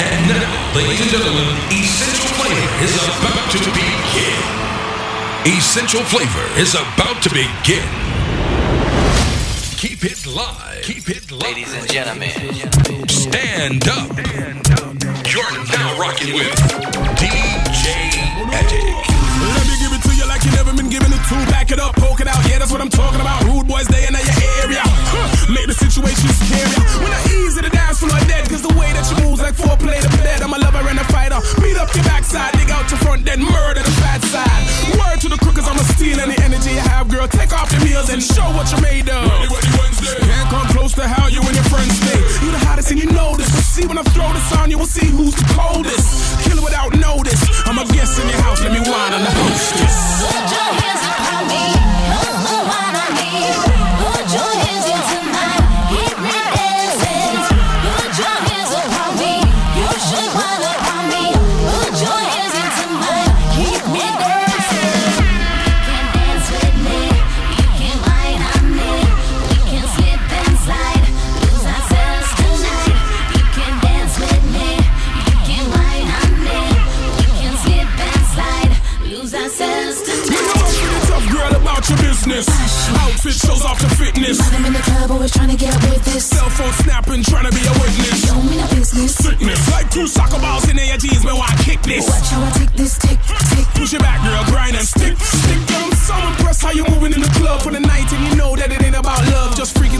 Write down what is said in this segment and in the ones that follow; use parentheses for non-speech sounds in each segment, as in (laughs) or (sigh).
And now, ladies and gentlemen, Essential Flavor is about to begin. Essential Flavor is about to begin. Keep it live. Keep it live. Ladies and gentlemen. Stand up. You're now rocking with DJ Attic. Let me give it to you like you never been giving it to. Back it up, poke it out. Yeah, that's what I'm talking about. Rude boys, they in your area. Huh. Make the situation scary. When I ease to the dance floor dead, cause the way that you move's like foreplay to bed. I'm a lover and a fighter. Beat up your backside, dig out your front, then murder the fat side. Word to the crookers, I'ma steal any energy you have, girl. Take off your heels and show what you're made of. Ready, ready, Wednesday. Can't come close to how you and your friends stay. You the hottest and you know this. But see when I throw this on, you will see who's the coldest. Kill it without notice. I'm a guest in your house, let me whine on the hostess. Put your hands Outfit shows off the fitness. I'm in the club, always trying to get with this. Cell phone snapping, trying to be a witness. Show me no business. Sickness, like two soccer balls in your jeans, man, why kick this? Watch how I take this tick, tick. Push it back, girl, grind and stick, stick. Girl, I'm so impressed how you moving in the club for the night, and you know that it ain't about love, just freaking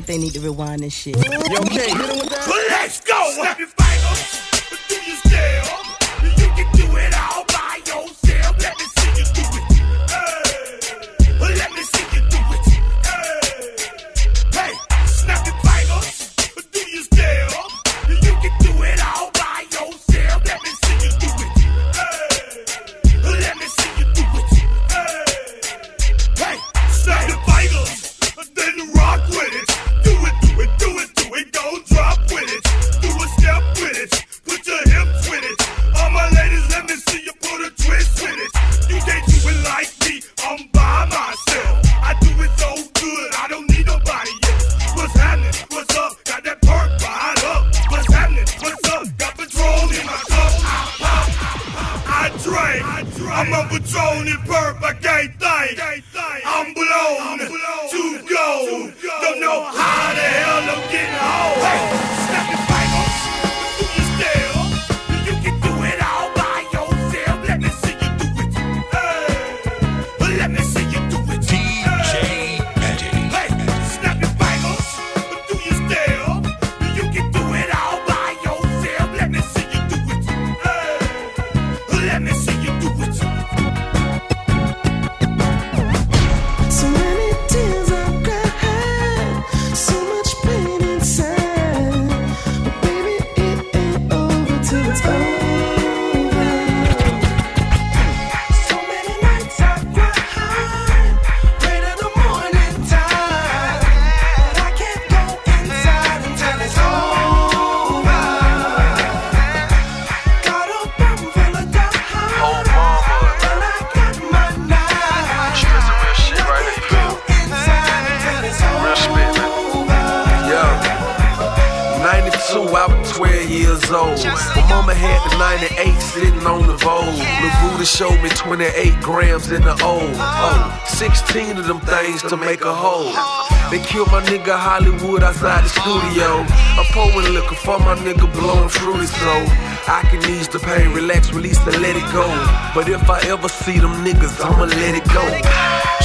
think they need to rewind this shit. Let's outside the studio. I'm pouring liquor for my nigga blowing through fruity so I can ease the pain, relax, release, and let it go. But if I ever see them niggas, I'ma let it go.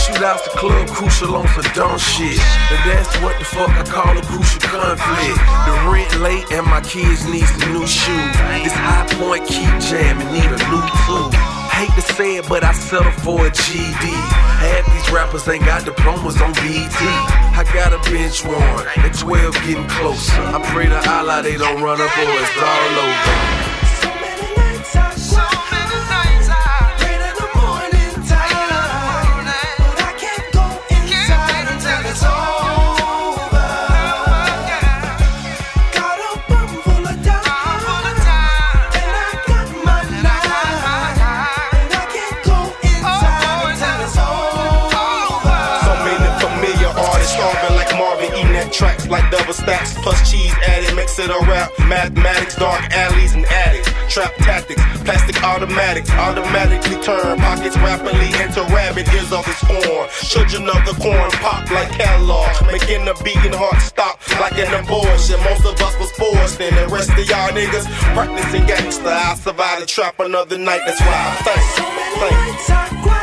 Shootouts the club, crucial on some dumb shit. And that's what the fuck I call a crucial conflict. The rent late and my kids need some new shoes. This high point keep jamming, need a new tool. Hate to say it, but I settle for a GD. Half these rappers ain't got diplomas on BT. I got a bench warrant, at 12 getting closer. I pray to Allah they don't run up or it's all over. It a rap. Mathematics, dark alleys and attics, trap tactics, plastic automatics, automatically turn pockets rapidly into rabbit ears of its horn. Children of the corn pop like catalog, making the beating heart stop like an abortion. Most of us was forced, and the rest of y'all niggas practicing gangsta. I survived the trap another night, that's why I thank, thank.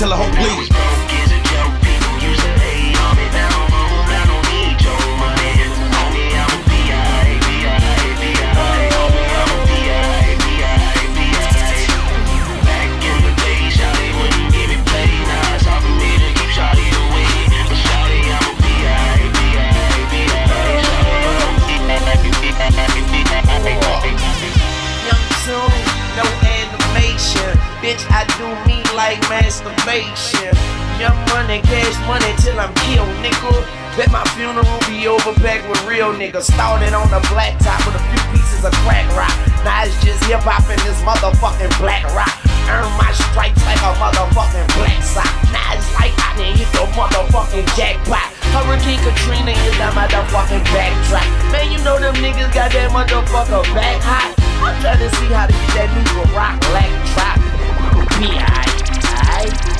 No grief for me masturbation. Young money, cash money till I'm killed, nigga. Bet my funeral be over packed with real niggas. Started on the black top with a few pieces of crack rock. Now it's just hip hop and this motherfucking black rock. Earn my stripes like a motherfucking black sock. Now it's like I done hit the motherfucking jackpot. Hurricane Katrina is that motherfucking backtrack. Man, you know them niggas got that motherfucker back hot. I'm trying to see how to get that new rock black trap. Be alright, alright,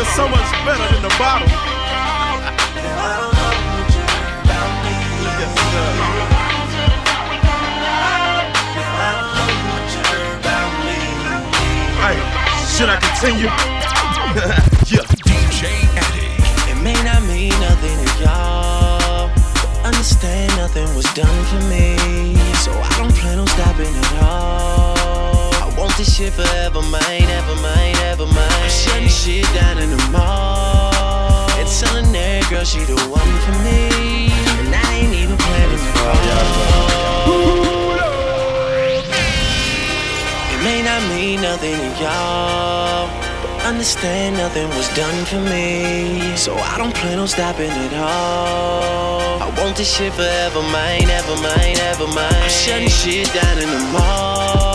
feels so much better than the bottom. Yes, sir. Hey, should I continue? (laughs) yeah. DJ Addict. It may not mean nothing to y'all. but understand nothing was done for me. So I don't plan on stopping at all. I this shit forever, mine, ever mine, ever mine. I'm shutting shit down in the mall. And telling that girl she the one for me. And I ain't even planning to call. It may not mean nothing to y'all. but Understand nothing was done for me. So I don't plan on stopping at all. I want this shit forever, mine, ever mine, ever mine. I'm shutting shit down in the mall.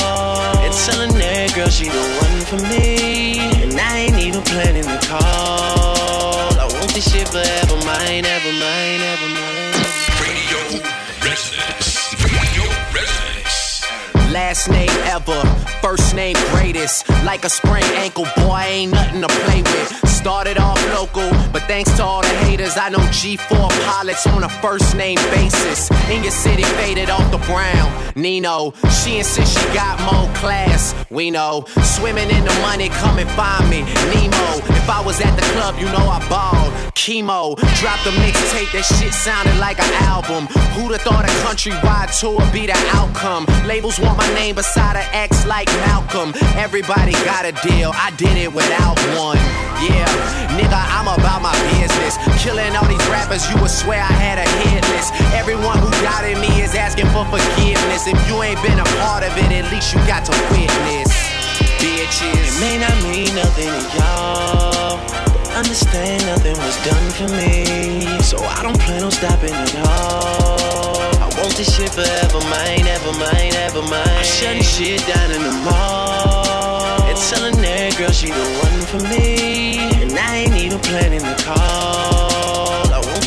And telling that girl she the one for me. And I ain't even planning the call. I want this shit forever, mine, ever mine, ever mine. Radio Residence. Radio Residence. Last name ever, first name greatest. Like a sprained ankle, boy, ain't nothing to play with. Started off local, but thanks to all the haters, I know G4 pilots on a first name basis. In your city, faded off the brown. Nino, she insists she got more class. We know, swimming in the money, come and find me. Nemo, if I was at the club, you know I balled. Chemo, dropped a mixtape, that shit sounded like an album. Who'd have thought a countrywide tour be the outcome? Labels want my name beside an X like Malcolm. Everybody got a deal, I did it without one. Yeah, nigga, I'm about my business. Killing all these rappers, you would swear I had a hit list. Everyone who doubted me is asking for forgiveness. If you ain't been a part of it, at least you got to witness. Bitches. It may not mean nothing to y'all. Understand nothing was done for me. So I don't plan on stopping at all. I want this shit forever, mine, ever mine, ever mine. I'm shutting shit down in the mall. And telling that girl she the one for me. And I ain't even planning to call.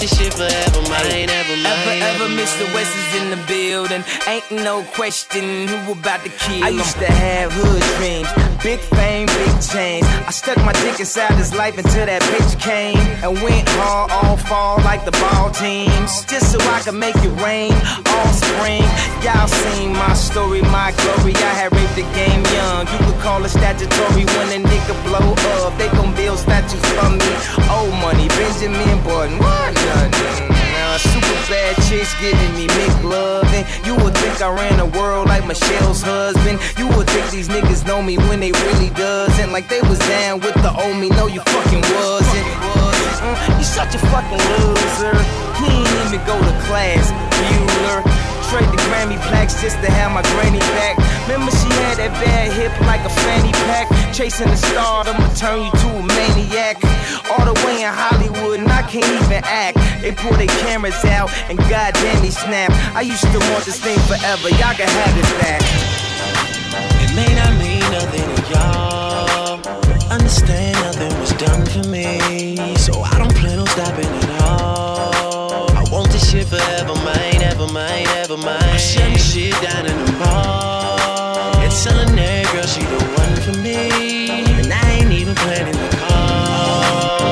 I this shit forever, mine, ever mine. Ever, ever, Mr. West is in the building. Ain't no question who about to kill I used to have hood dreams, big fame, big change. I stuck my dick inside his life until that bitch came and went hard all fall like the ball teams, just so I could make it rain all spring. Y'all seen my story, my glory. I had raped the game young. You could call it statutory when a nigga blow up. They gon' build statues for me. Old money, Benjamin Button, what super bad chicks giving me McLovin. You would think I ran the world like Michelle's husband. You would think these niggas know me when they really doesn't. Like they was down with the old me. No, you fucking wasn't. Mm, you such a fucking loser. He ain't even go to class, Bueller. Trade the Grammy plaques just to have my granny back. Remember she had that bad hip like a fanny pack. Chasing the star, I'ma turn you to a maniac. All the way in Hollywood, and I can't even act. They pull their cameras out, and goddamn they snap. I used to want this thing forever, y'all can have it back. It may not mean nothing to y'all. Understand nothing was done for me. So I don't plan on stopping at all. I want this shit forever, mine, ever mine, ever mine. I'm shutting shit down in the mall. And telling that girl she the one for me. And I ain't even planning to call.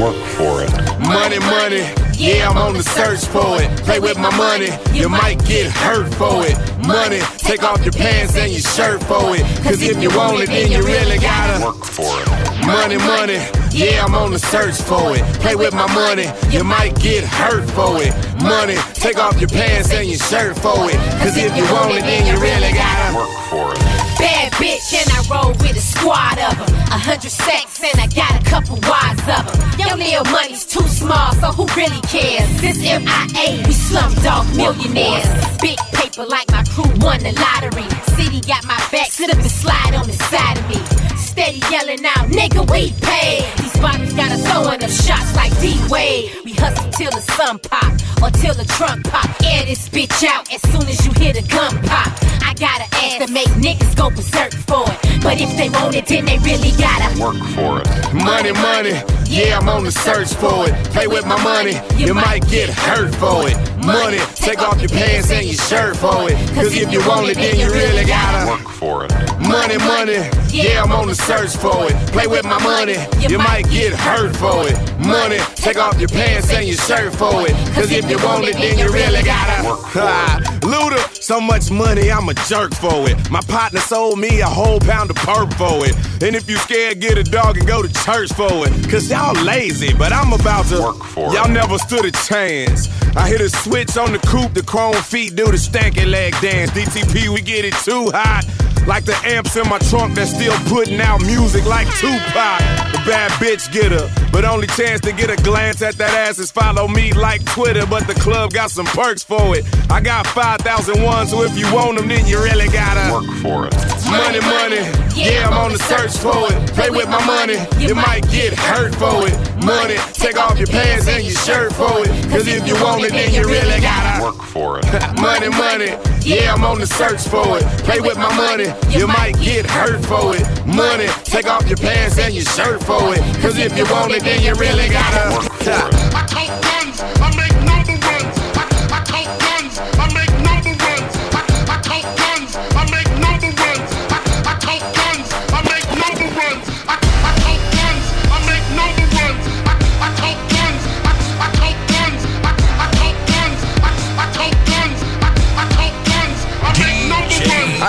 Work for it. Money, money. Yeah, I'm on the search for it. Play with my money, you might get hurt for it. Money, take off your pants and your shirt for it. Cause if you want it, then you really gotta work for it. Money, money. Yeah, I'm on the search for it. Play with my money, you might get hurt for it. Money, take off your pants and your shirt for it. Cause if you want it, then you really gotta work for it. Bad bitch, and I roll with a squad of them. A hundred sacks, and I got a couple wads of them. Your little money's too small, so who really cares? This MIA, we slumdog millionaires. Big paper like my crew won the lottery. City got my back, sit up and slide on the side of me. Steady yelling out, nigga, we pay. These bottles got us throwing up shots like D Wade. We hustle till the sun pop or till the trunk pop. Air this bitch out as soon as you hear the gun pop. I got an ass to make niggas go berserk for it. But if they want it, then they really gotta work for it. Money, money, yeah, I'm on the search for it. Play with my money, you might get hurt for it. Money, take off your pants and your shirt for it. Cause if you want it, then you really gotta work for it. Money, Money, money, yeah, I'm on the search for it. Play with my money, you might get hurt for it. Money, take off your pants and your shirt for it. Cause if you want it, then you really gotta work it. Luda, so much money, I'm a jerk for it. My partner sold me a whole pound of perp for it. And if you scared, get a dog and go to church for it. Cause y'all lazy, but I'm about to work for Y'all never stood a chance. I hit a switch on the coupe, the chrome feet do the stanky leg dance. DTP, we get it too hot. Like the amps in my trunk that's still putting out music like Tupac. The bad bitch get her, but only chance to get a glance at that ass is follow me like Twitter. But the club got some perks for it. I got 5,000 ones, so if you want them, then you really gotta work for it. Money, money, yeah, I'm on the search for it. Play with my money, you might get hurt for it. Money, take off your pants and your shirt for it. Cause if you want it, then you really gotta work for it. (laughs) money, money, yeah, I'm on the search for it. Play with my money, you might get hurt for it. Money, take off your pants and your shirt for it. Cause if you want it, then you really gotta work for it.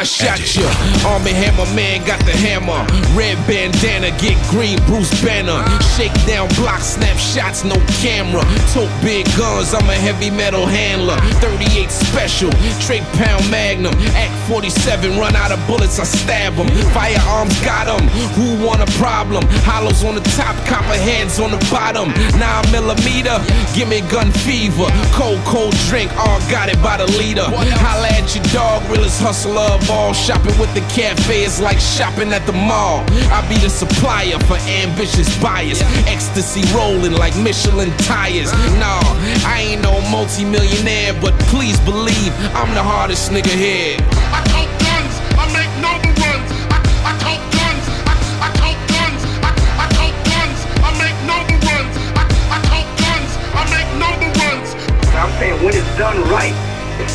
Shot you. Arm and Hammer Man got the hammer. Red bandana, get green, Bruce Banner. Shake down block, snap shots, no camera. Tote big guns, I'm a heavy metal handler. 38 special, Trade Pound Magnum. Act 47, run out of bullets, I stab them. Firearms got them. Who want a problem? Hollows on the top, copper heads on the bottom. 9 millimeter, give me gun fever. Cold, cold drink, all got it by the liter. Holla at your dog, realest hustler of all. Shopping with the cafe is like shopping at the mall. I be the supplier for ambitious buyers. Ecstasy rolling like Michelin tires. Nah, I ain't no multi-millionaire, but please believe I'm the hardest nigga here. I take guns, I make number ones. I, I take guns, I, I take guns. I, I take guns, I make number ones. I, I take guns, I make number ones. I'm saying when it's done right, it's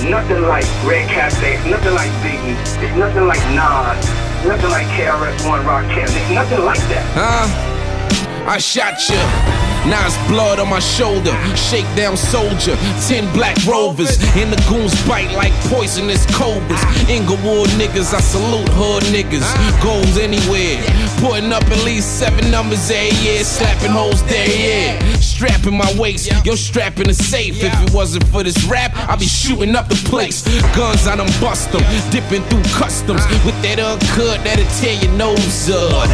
nothing like Red Cafe, nothing like Biggie, it's nothing like Nas, nothing like KRS-One Rakim, it's nothing like that. Huh? I shot you. Now it's blood on my shoulder. Shake down soldier. Ten black rovers. And the goons bite like poisonous cobras. Inglewood niggas, I salute hood niggas. Goes anywhere. Putting up at least seven numbers every year. Slapping hoes there, yeah. Strapping my waist. Yo, strapping the safe. If it wasn't for this rap, I'd be shooting up the place. Guns, I done bust them. Dipping through customs. Uh. With that uncut that'll tear your nose up.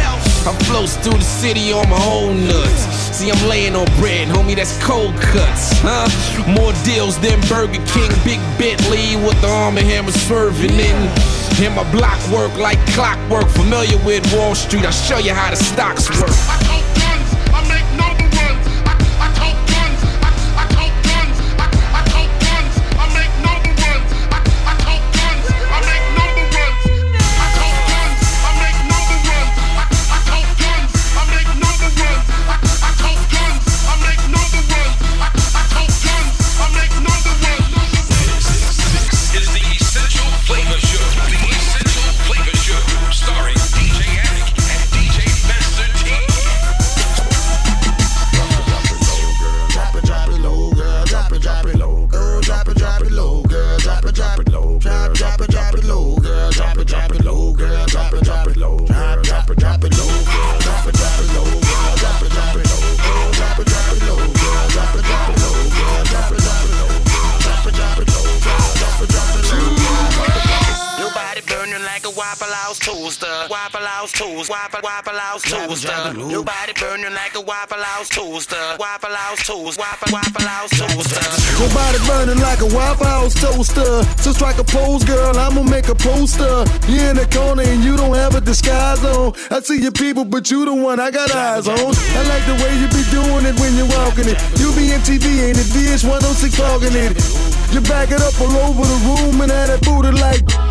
I floats through the city on my own nuts. See, I'm laying on bread, homie, that's cold cuts, huh? More deals than Burger King, Big Bentley with the arm and hammer swerving in. And my block work like clockwork. Familiar with Wall Street, I'll show you how the stocks work. Toast. Waffle Waffle House toaster. Your body burning like a Waffle House toaster. Waffle House toast. Waffle Waffle House toaster. Your body burning like a Waffle House toaster. So strike a pose, girl. I'ma make a poster. You in the corner and you don't have a disguise on. I see your people, but you the one I got eyes on. I like the way you be doing it when you're walking it. You be MTV, ain't it? VH106 talking it. You back it up all over the room and have that booty like.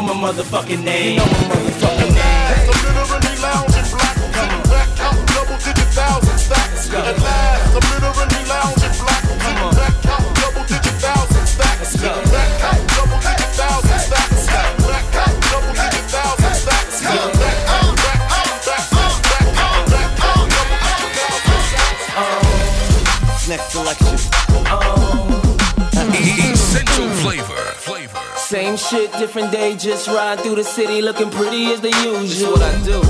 know my motherfucking name. You know my motherfucking name. shit, different day. Just ride through the city looking pretty as the usual. This what I do.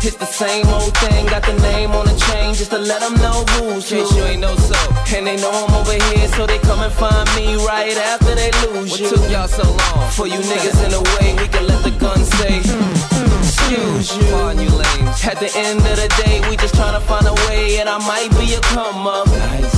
Hit the same old thing, got the name on the chain just to let them know who's who. You ain't no so. And they know I'm over here, so they come and find me right after they lose what you. What took y'all so long? For you niggas in the way, we can let the gun say. Mm, mm, mm. You. At the end of the day, we just trying to find a way, and I might be a come up. Nice.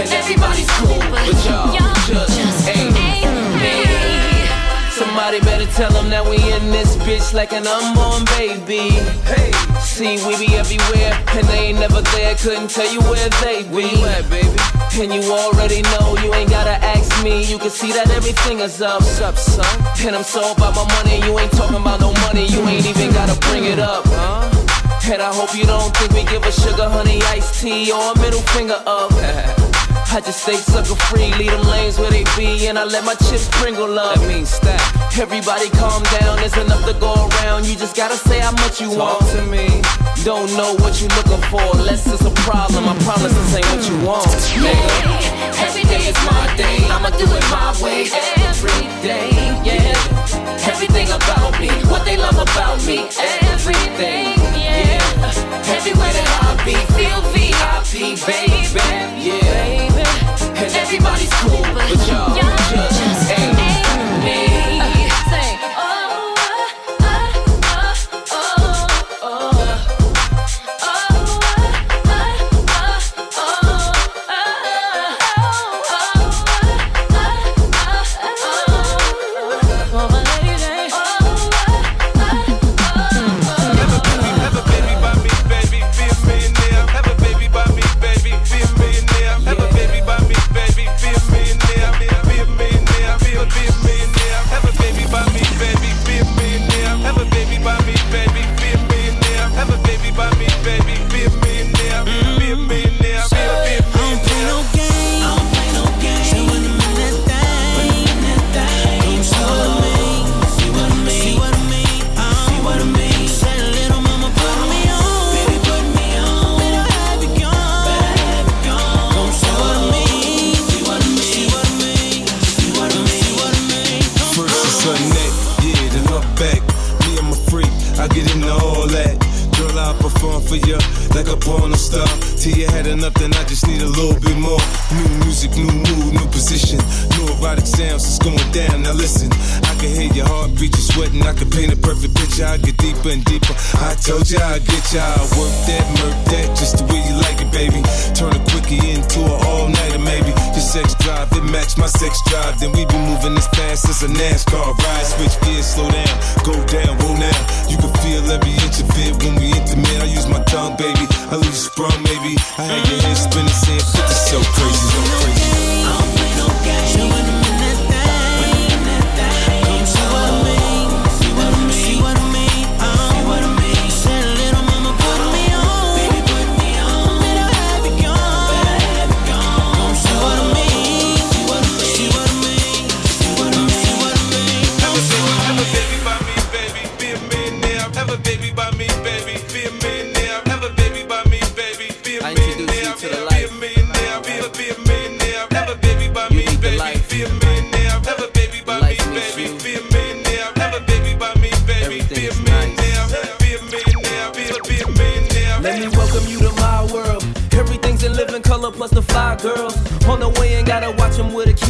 And everybody's cool, but y'all just ain't me. Somebody better tell them that we in this bitch like an unborn baby. Hey, see, we be everywhere, and they ain't never there. Couldn't tell you where they be. Where you at, baby? And you already know, you ain't gotta ask me. You can see that everything is up. What's up, son? And I'm so about my money, you ain't talking about no money. You ain't even gotta bring it up, huh? And I hope you don't think we give a sugar honey iced tea or a middle finger up. (laughs) I just stay sucker free, leave them lanes where they be, and I let my chips sprinkle up. That means stack. Everybody calm down, there's enough to go around. You just gotta say how much you Talk want to me. Don't know what you're looking for, unless it's a problem. I promise this ain't what you want. Nigga. Every day is my day. I'ma do it my way every day. Yeah, everything about me, what they love about me, everything. Yeah, everywhere that I be, feel VIP, baby. Yeah, head spinning, saying 50 so crazy, so crazy.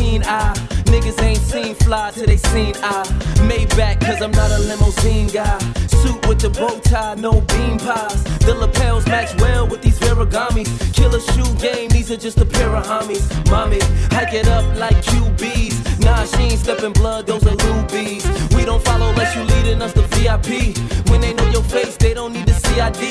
Keen eye. Niggas ain't seen fly till they seen I. Maybach, cause I'm not a limousine guy. Suit with the bow tie, no bean pies. The lapels match well with these Veragamis. Killer shoe game, these are just a pair of homies. Mommy, hike it up like QBs. Nah, she ain't stepping blood, those are rubies. We don't follow unless you leading us to VIP. When they know your face, they don't need the CID.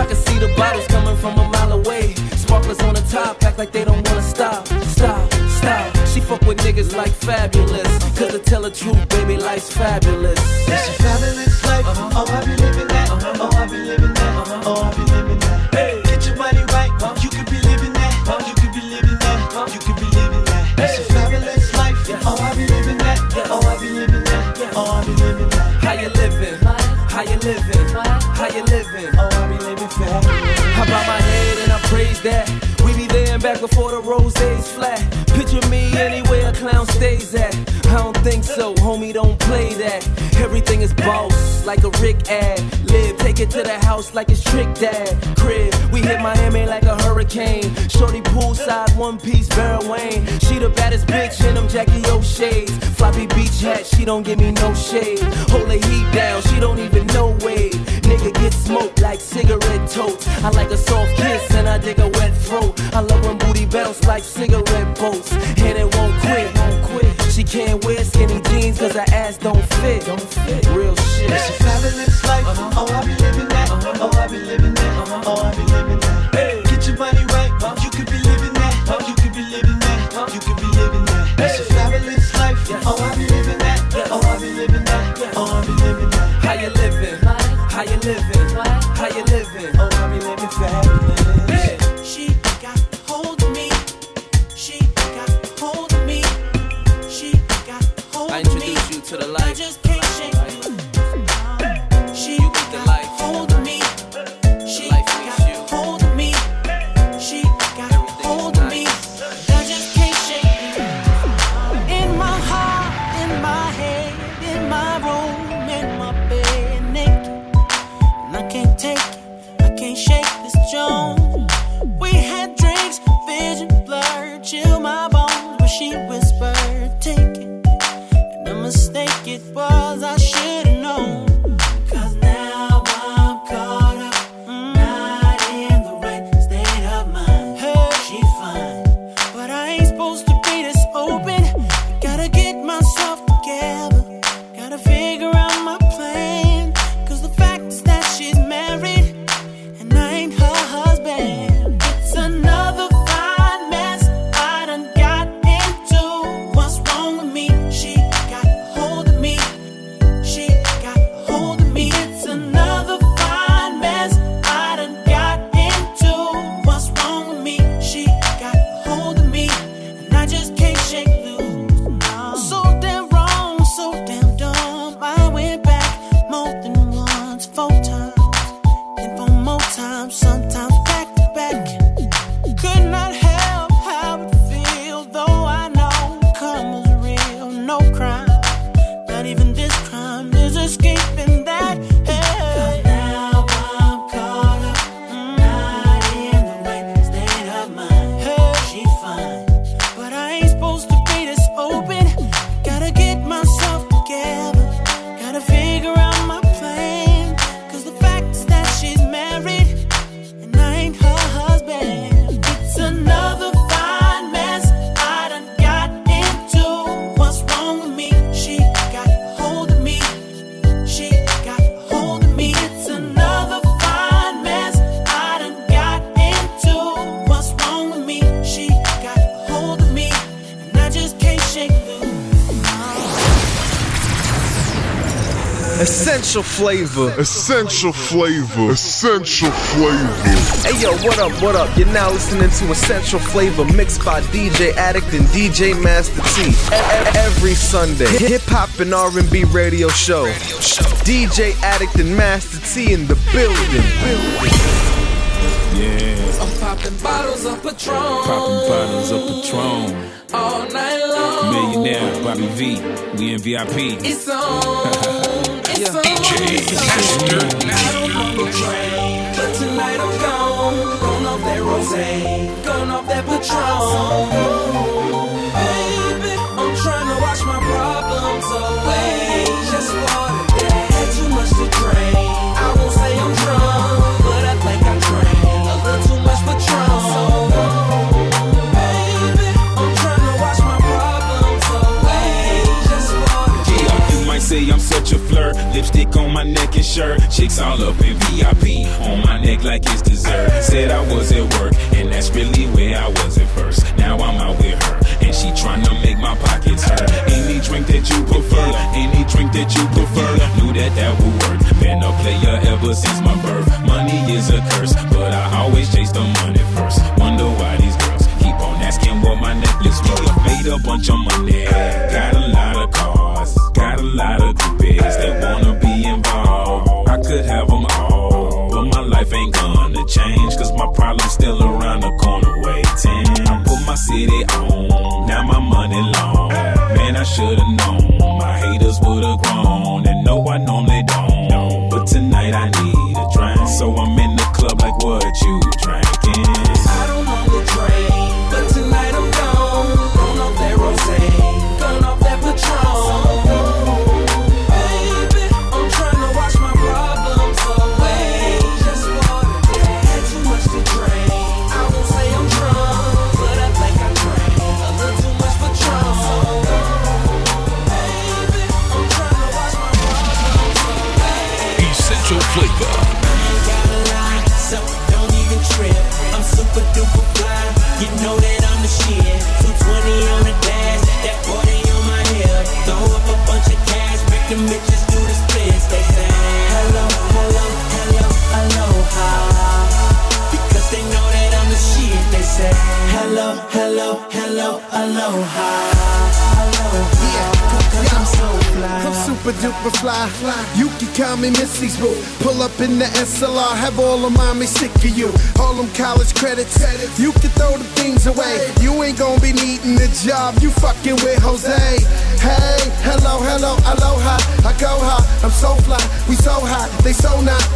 I can see the bottles coming from a mile away. Sparklers on the top, act like they don't wanna stop. Stop, stop. She fuck with niggas like fabulous. Cause to tell the truth, baby, life's fabulous. It's a fabulous life. Oh, I be living that. Oh, I be living that. Oh, I be living that. Hey, get your money right. You could be living that. You could be living that. You could be living that. It's a fabulous life. Oh, I be living that. Oh, I be living that. Oh, I be living that. How you living? How you living? How you living? Oh, I be living fabulous. I bow my head and I praise that. We be there and back for the rose's flat. That. Everything is boss, like a Rick ad. Live, take it to the house like it's Trick Dad. Crib, we hit Miami like a hurricane. Shorty poolside, one piece, Vera Wang. She the baddest bitch in them Jackie O shades. Floppy beach hat, she don't give me no shade. Hold the heat down, she don't even know wave. Nigga get smoked like cigarette totes. I like a soft kiss and I dig a wet throat. I love when booty bounce like cigarette boats. And it won't quit, can't wear skinny jeans cause her ass don't fit. Don't fit. Real shit. It's a fabulous life. Uh-huh. Oh, I be living that. Uh-huh. Oh, I be living that. Uh-huh. Oh, I be living that. Get your money right. You could be living that. You could be living that. You could be living that. It's a fabulous life. Oh, I be living that. Oh, I be living that. Oh, I be living that. How you living? How you living? This crime is escaping flavor. Essential flavor. Essential flavor. Hey yo, what up, what up? You're now listening to Essential Flavor mixed by DJ Addict and DJ Master T. Every Sunday, hip hop and R&B radio show. DJ Addict and Master T in the building. Yeah. I'm popping bottles of Patron. Popping bottles of Patron. All night long. Millionaire, Bobby V. We in VIP. It's on. (laughs) I'm gone. Gone off that rose, gone off that Patron. Lipstick on my neck and shirt. Chicks all up in VIP. On my neck like it's dessert. Said I was at work, and that's really where I was at first. Now I'm out with her, and she tryna make my pockets hurt. Any drink that you prefer, any drink that you prefer. Knew that that would work. Been a player ever since my birth. Money is a curse, but I always chase the money first. Wonder why these girls keep on asking what my necklace worth. Made a bunch of money, should've known. In the SLR, have all of mommy sick of you. All them college credits. You can throw the things away. You ain't gonna be needing a job. You fucking with Jose. Hey, hello, hello, aloha. I go high. I'm so fly. We so high. They so not.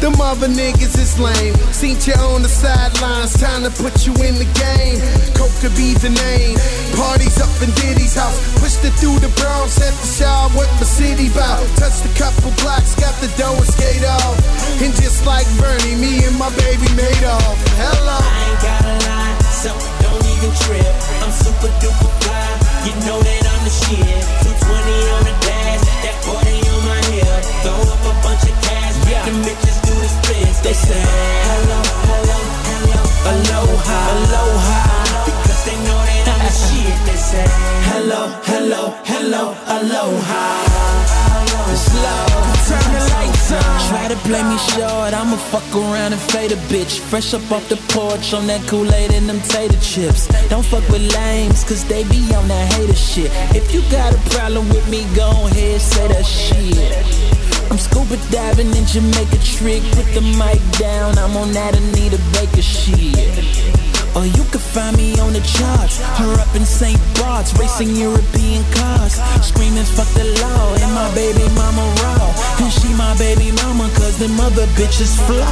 Shit. Them other niggas is lame. Seen you on the sidelines, time to put you in the game. Coke could be the name. Parties up in Diddy's house. Pushed it through the Bronx at the shower with my city bout. Touched a couple blocks, got the dough and skate off. And just like Bernie, me and my baby made off. Hello. I ain't gotta lie, so don't even trip. I'm super duper fly, you know that I'm the shit. 220 on the dash, that 40 on my hip. Throw up a bunch of cash, make them bitches do the splits. They say hello, hello, hello, aloha, aloha. Because they know that I'm the shit. They say hello, hello, hello, aloha. It's love. Turn the lights on. Try to play me short, I'ma fuck around and fade a bitch. Fresh up off the porch on that Kool-Aid and them tater chips. Don't fuck with lames, cause they be on that hater shit. If you got a problem with me, go ahead, say that shit. I'm scuba diving in Jamaica trick, put the mic down. I'm on that Anita Baker shit. Or you can find me on the charts, her up in St. Bart's, racing European cars, screaming fuck the law, and my baby mama raw, and she my baby mama, cause them other bitches flaw.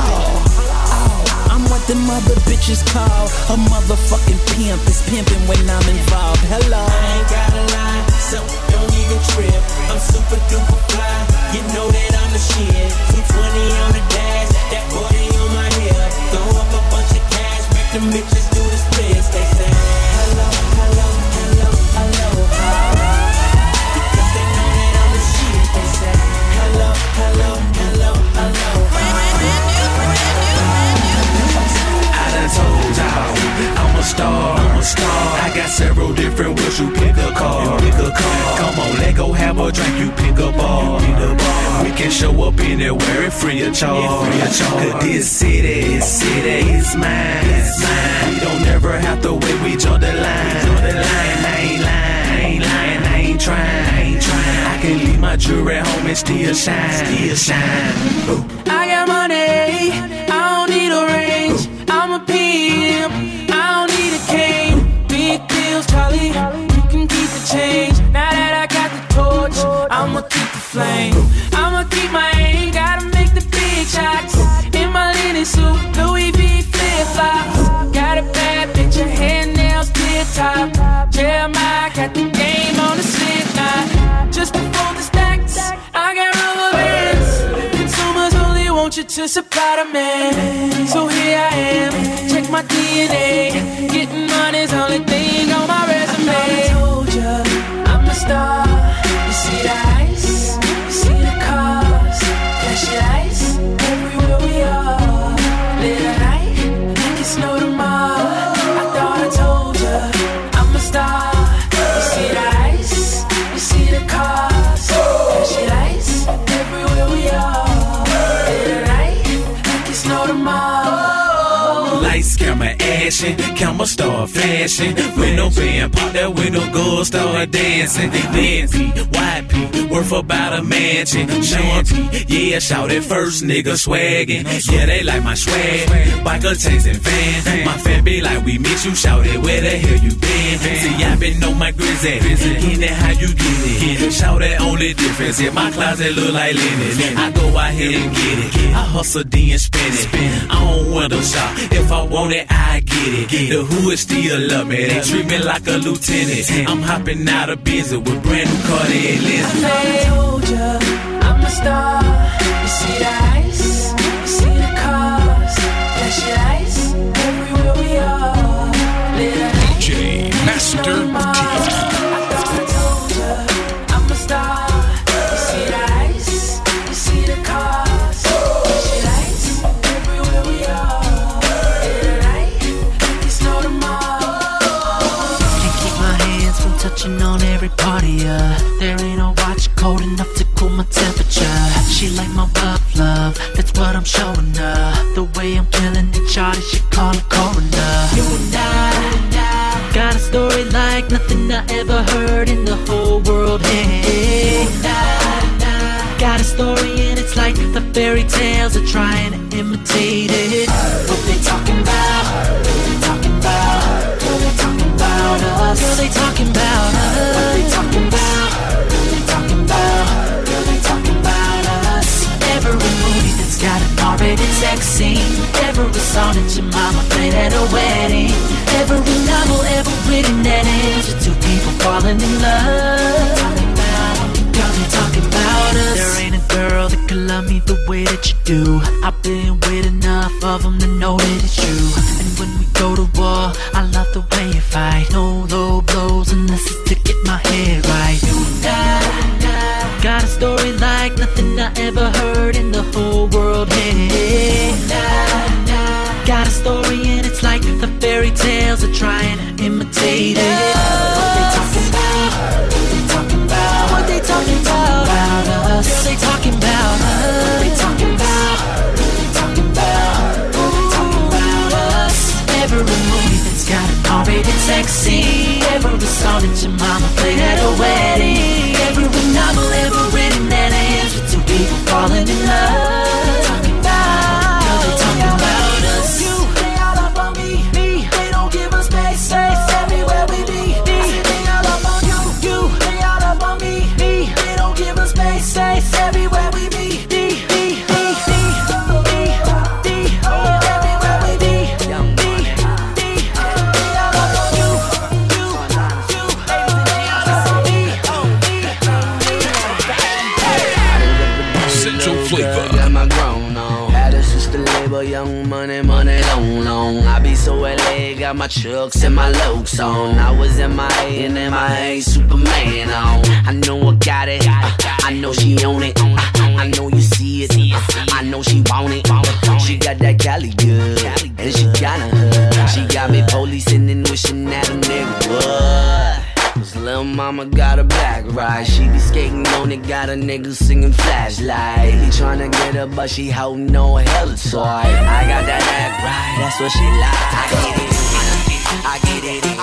Oh, I'm what them other bitches call a motherfucking pimp. Is pimping when I'm involved. Hello. I ain't gotta lie, so don't even trip. I'm super duper fly. You know that I'm the shit. 220 on the dash, that 40 on my hip. Throw up a bunch of cash, make them bitches do the splits. They say hello, hello, hello, aloha. Because they know that I'm the shit. They say hello, hello, hello, I done told y'all I'm a star. A star. I got several different ways you pick a car. Pick a car. Come on, let go have a drink. You pick a bar. We can show up anywhere and free of charge. Free of charge. Cause this city, this city is mine. It's mine. We don't ever have to wait. We jump the line. Jump the line. I ain't lying. I ain't lying. I ain't trying. I ain't trying. I can leave my jewelry at home and still shine. Still shine. Ooh. I got money, I don't need a range. I'm a pimp, Charlie, you can keep the change. Now that I got the torch, I'ma keep the flame. I'ma keep my aim, gotta make the big shots. In my linen suit, Louis V flip flops. Got a bad bitch, her hair nails tip top. Jeremiah got the game on the slip knot. Just before the stacks, I got rubber bands. Consumers only want you to supply the man. So here I am, check my DNA. Getting money's only passion. Camera star, flashing. With no band, pop that with no gold, start dancing. Then P, YP, worth about a mansion. Sean P, yeah, shout it first, nigga swaggin'. Yeah, they like my swag. Biker chains and vans. My fan be like, we meet you, shout it, where the hell you been? See, I been on my grizzly. In it, how you get it? Shout it, only difference. Yeah, my closet look like linen. I go out here and get it. I hustle D and spin it. I don't window shop. If I want it, I get it get it. Get the who is still love me. They treat me like a lieutenant. I'm hopping out of business with brand new Cartier. I told you I'm a star. You see the ice, you see the cars, everywhere we are. J Master. There ain't a watch cold enough to cool my temperature. She like my buff love, that's what I'm showing her. The way I'm killing the shawty, she call a coroner. You and I got a story like nothing I ever heard in the whole world. Hey, you and I got a story and it's like the fairy tales are trying to imitate it. What they talk? night and away.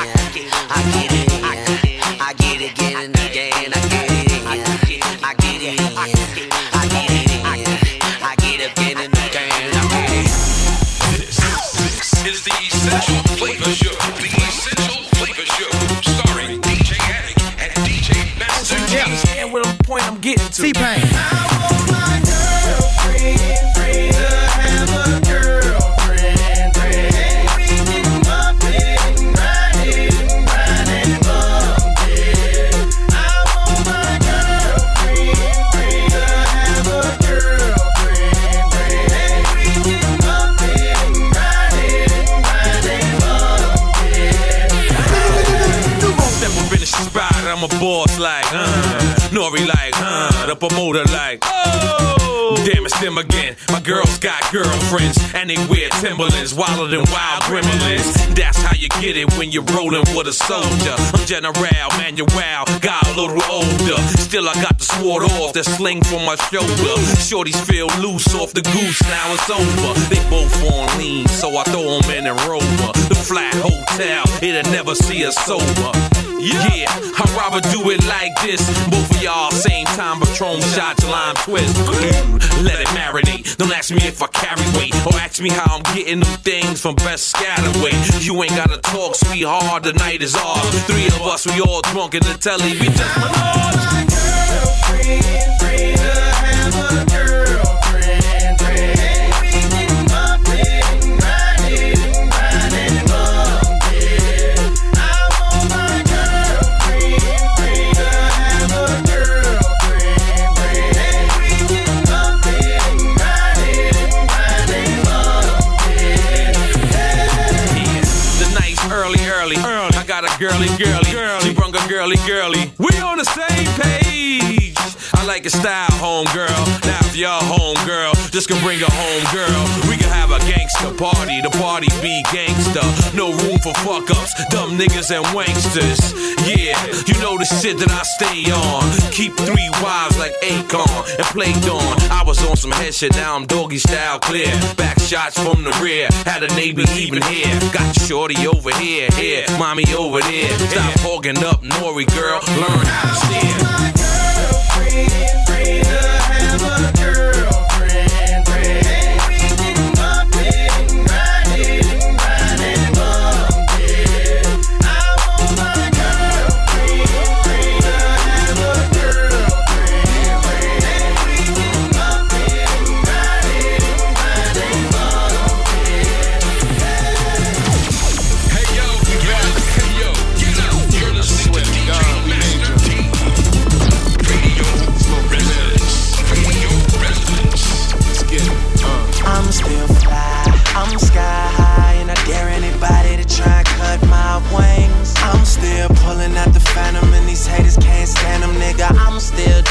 I girlfriends, and Timberlands, wilder than wild gremlins. That's how you get it when you're rolling with a soldier. I'm General Manuel, got a little older. Still, I got the sword off, the sling from my shoulder. Shorties feel loose off the goose, now it's over. They both on lean, so I throw them in a rover. The flat hotel, it'll never see us sober. Yeah, I'd rather do it like this. Both of y'all same time, Patron shots, lime twist. Let it marinate. Don't ask me if I carry weight or ask me how I'm getting them things from Best Scataway. You ain't gotta talk, sweetheart. The night is ours. Three of us, we all drunk in the telly. We just The girly, girly, girly. Brung a girly, girly. We on the same page. I like your style, home girl. Now if you're home girl, just can bring a home girl. We can have a gangster party. The party be gangster. No room for fuck ups, dumb niggas and wanksters. Yeah, you know the shit that I stay on. Keep three wives like Akon and play Dawn. I was on some head shit, now I'm doggy style clear. Back shots from the rear, had a neighbor even here. Got shorty over here, here, mommy over there. Stop hogging up, Nori girl, learn how to steer. I'm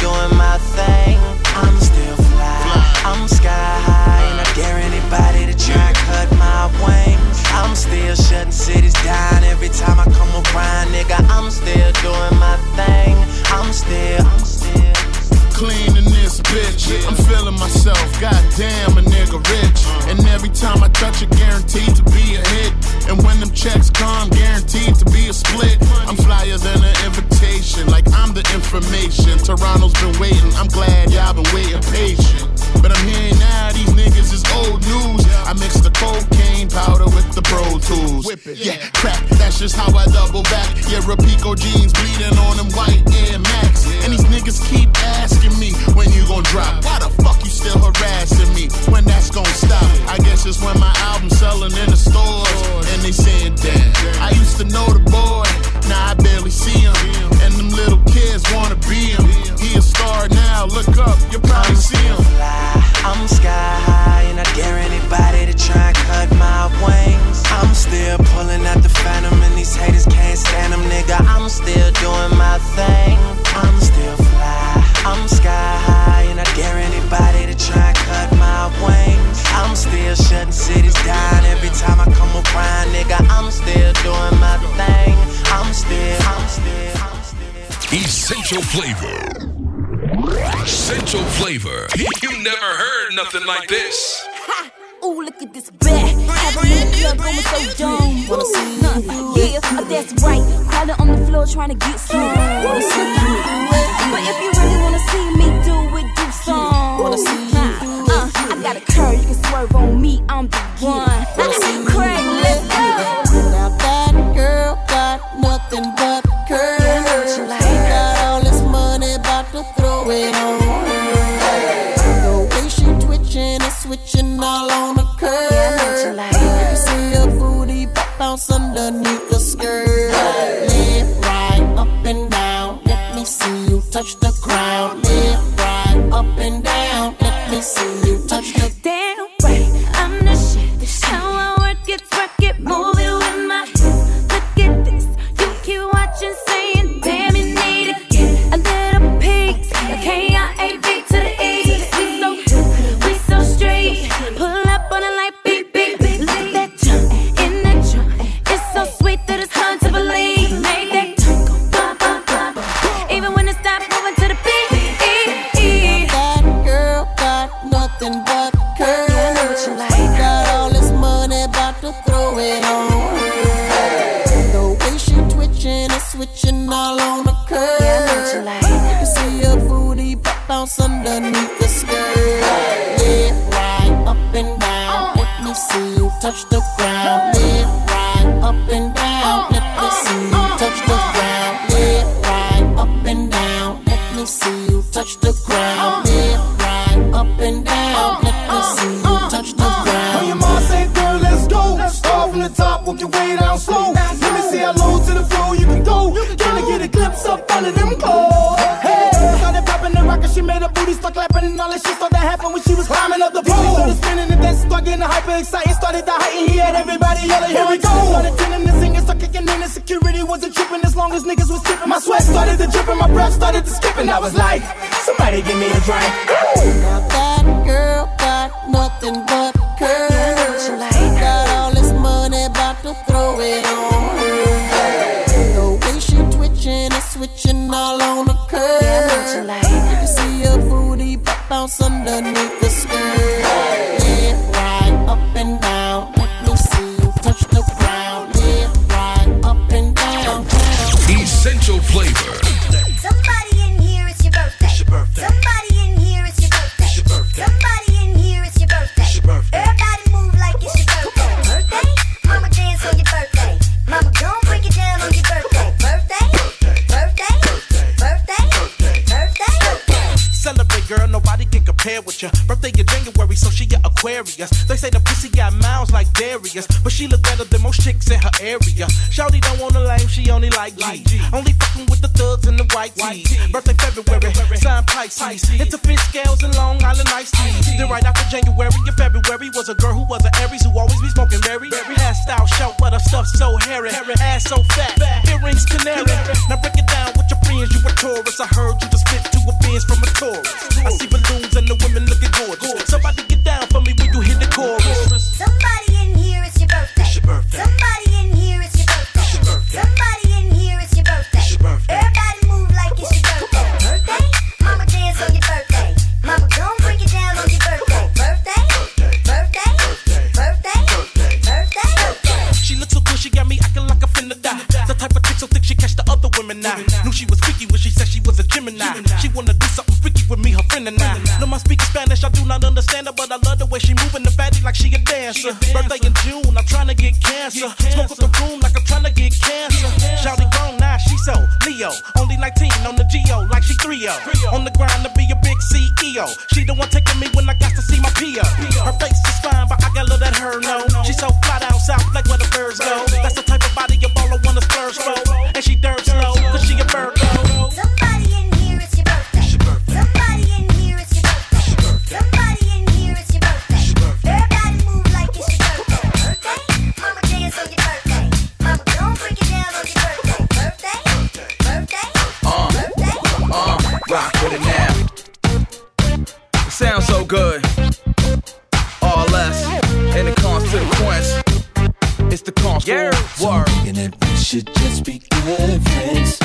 doing my thing. I'm still fly, I'm sky high, and I dare anybody to try and cut my wings. I'm still shutting cities down every time I come around, nigga. I'm still doing my thing. I'm still, I'm still. Clean in this bitch. I'm feeling myself. Goddamn, a nigga rich. And every time I touch it, guaranteed to be a hit. And when them checks come, guaranteed to be a split. I'm flyer than an invitation, like I'm the information. Toronto's been waiting. I'm glad y'all been waiting patient. But I'm hearing now these niggas is old news. I mix the cocaine powder with the pro tools. Yeah, crack. That's just how I double back. Yeah, Rapico jeans bleeding on them white Air Max. And these niggas keep asking me when you gon' drop. Why the fuck you still harassing me? When that's gon' stop? I guess it's when my album's selling in the stores. And they saying, damn, I used to know the boy. Now I barely see him. And them little kids wanna be him. He a star now. Look up, you nothing like this. Ooh, look at this back. Having in the club going so dumb. Wanna see huh, Yeah, uh, that's right. Crawling on the floor trying to get some. Wanna see you. But if you really wanna see me do it, do some. Wanna see you. Uh, I got a curve, you can swerve on me. I'm the one. Craig, let's everybody yelling, here we go. Started turning and singing, start kicking in. And security wasn't tripping as long as niggas was tipping. My sweat started to drip and my breath started to skip. And I was like, somebody give me a drink. Now that girl got nothing but She got me acting like a finna die. The type of chick so thick she catch the other women now. Knew she was freaky when she said she was a Gemini. She wanna do something freaky with me, her friend and I. No, I speak Spanish, I do not understand her, but I love the way she moving the fatty like she a dancer. Birthday in June, I'm trying to get cancer. Smoke up the room like I'm trying to get cancer. Shouty grown now, she so Leo. Only 19 on the Geo, like she 3 On the grind to be a big CEO. She the one taking me when I got to see my PO. Her face is fine, her know. She so fly down south, like where the birds go. That's the type of body your baller wanna Constant yeah. word. And that we should just be good friends.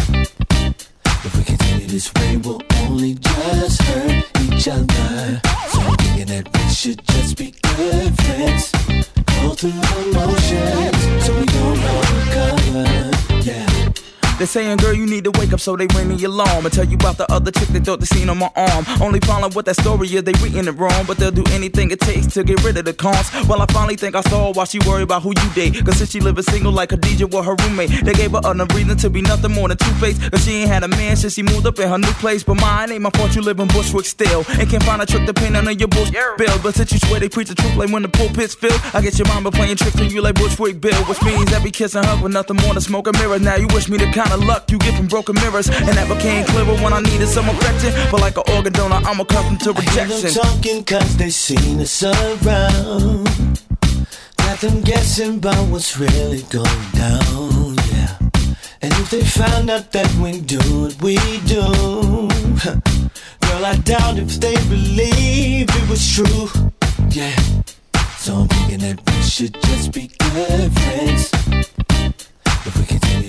If we continue this way, we'll only just hurt each other. So I'm thinking that we should just be They saying, girl, you need to wake up, so they ring the alarm and tell you about the other chick they thought they seen on my arm. Only problem with that story is they reading it wrong, but they'll do anything it takes to get rid of the cons. Well, I finally think I saw why she worry about who you date. Cause since she living single like Khadijah with her roommate, they gave her enough reason to be nothing more than two faced. Cause she ain't had a man since she moved up in her new place. But mine ain't my fault you live in Bushwick still. And can't find a trick to pin on your bush bill. But since you swear they preach the truth like when the pulpit's filled, I get your mama playing tricks on you like Bushwick Bill. Which means every kiss and hug with nothing more than smoke and mirrors. Now you wish me the kind of luck you get from broken mirrors. And that became clearer when I needed some affection. But like an organ donor, I'm accustomed to I hear them rejection. talking cause they seen us around. Got them guessing about what's really going down, yeah. And if they found out that we do what we do, girl, I doubt if they believe it was true, yeah. So I'm thinking that we should just be good friends.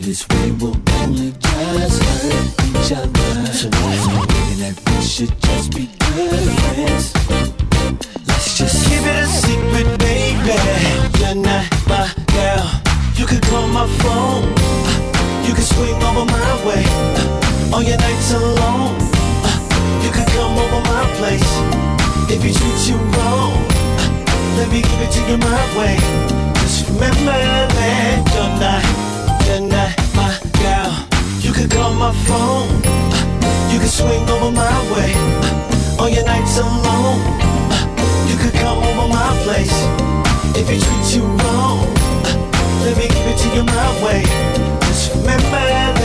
This way will only just hurt each other. So thinking that we should just be good friends? Let's just keep it a secret, baby. You're not my girl. You can call my phone. Uh, You can swing over my way. Uh, On your nights alone. Uh, You can come over my place. If he treats you wrong, let me give it to you my way. Just remember that you're not, you're my girl. You can call my phone. You can swing over my way. On your nights alone. You could come over my place if he treats you wrong. Let me give it to you my way. Just remember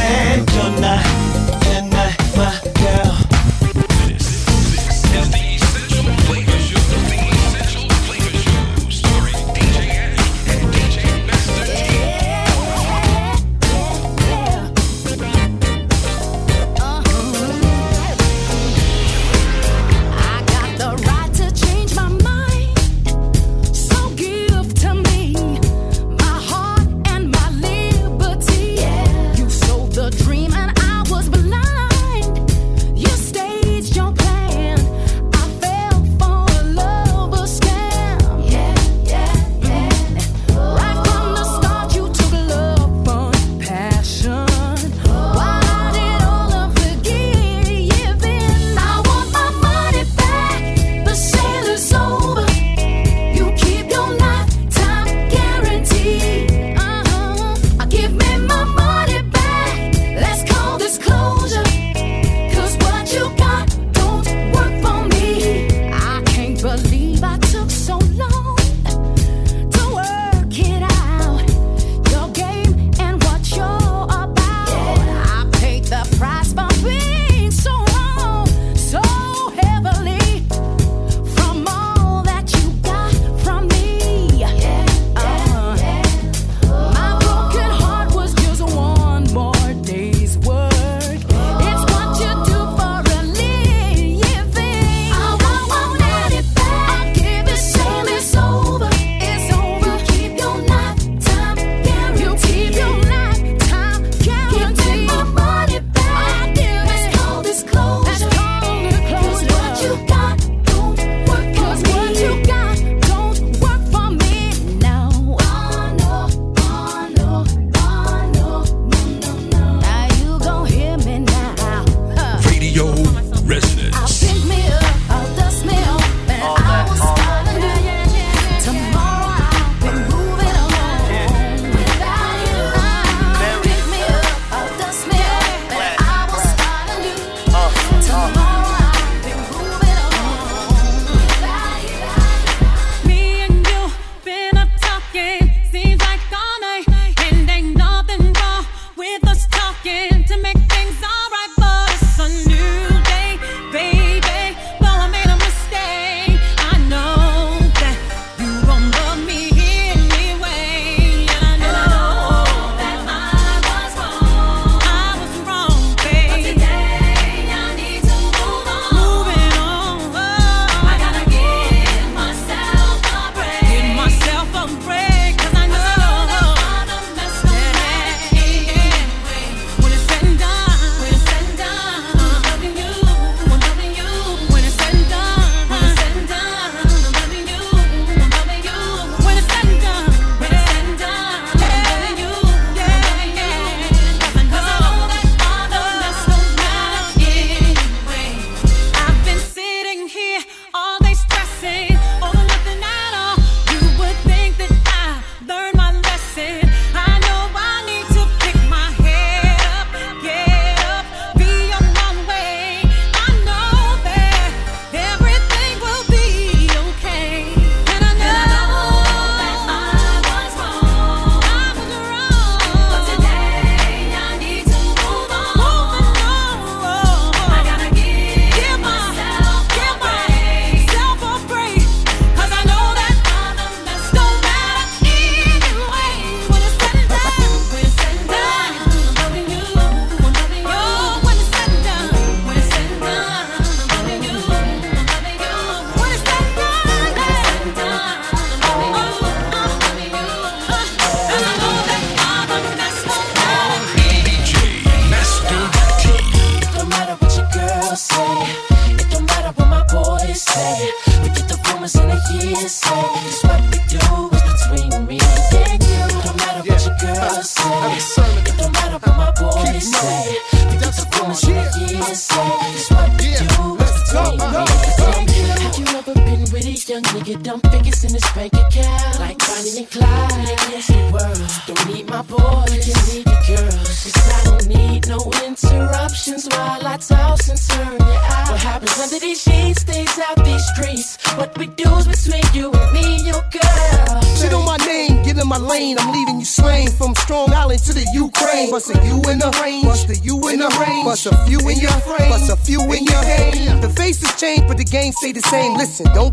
same. Listen, don't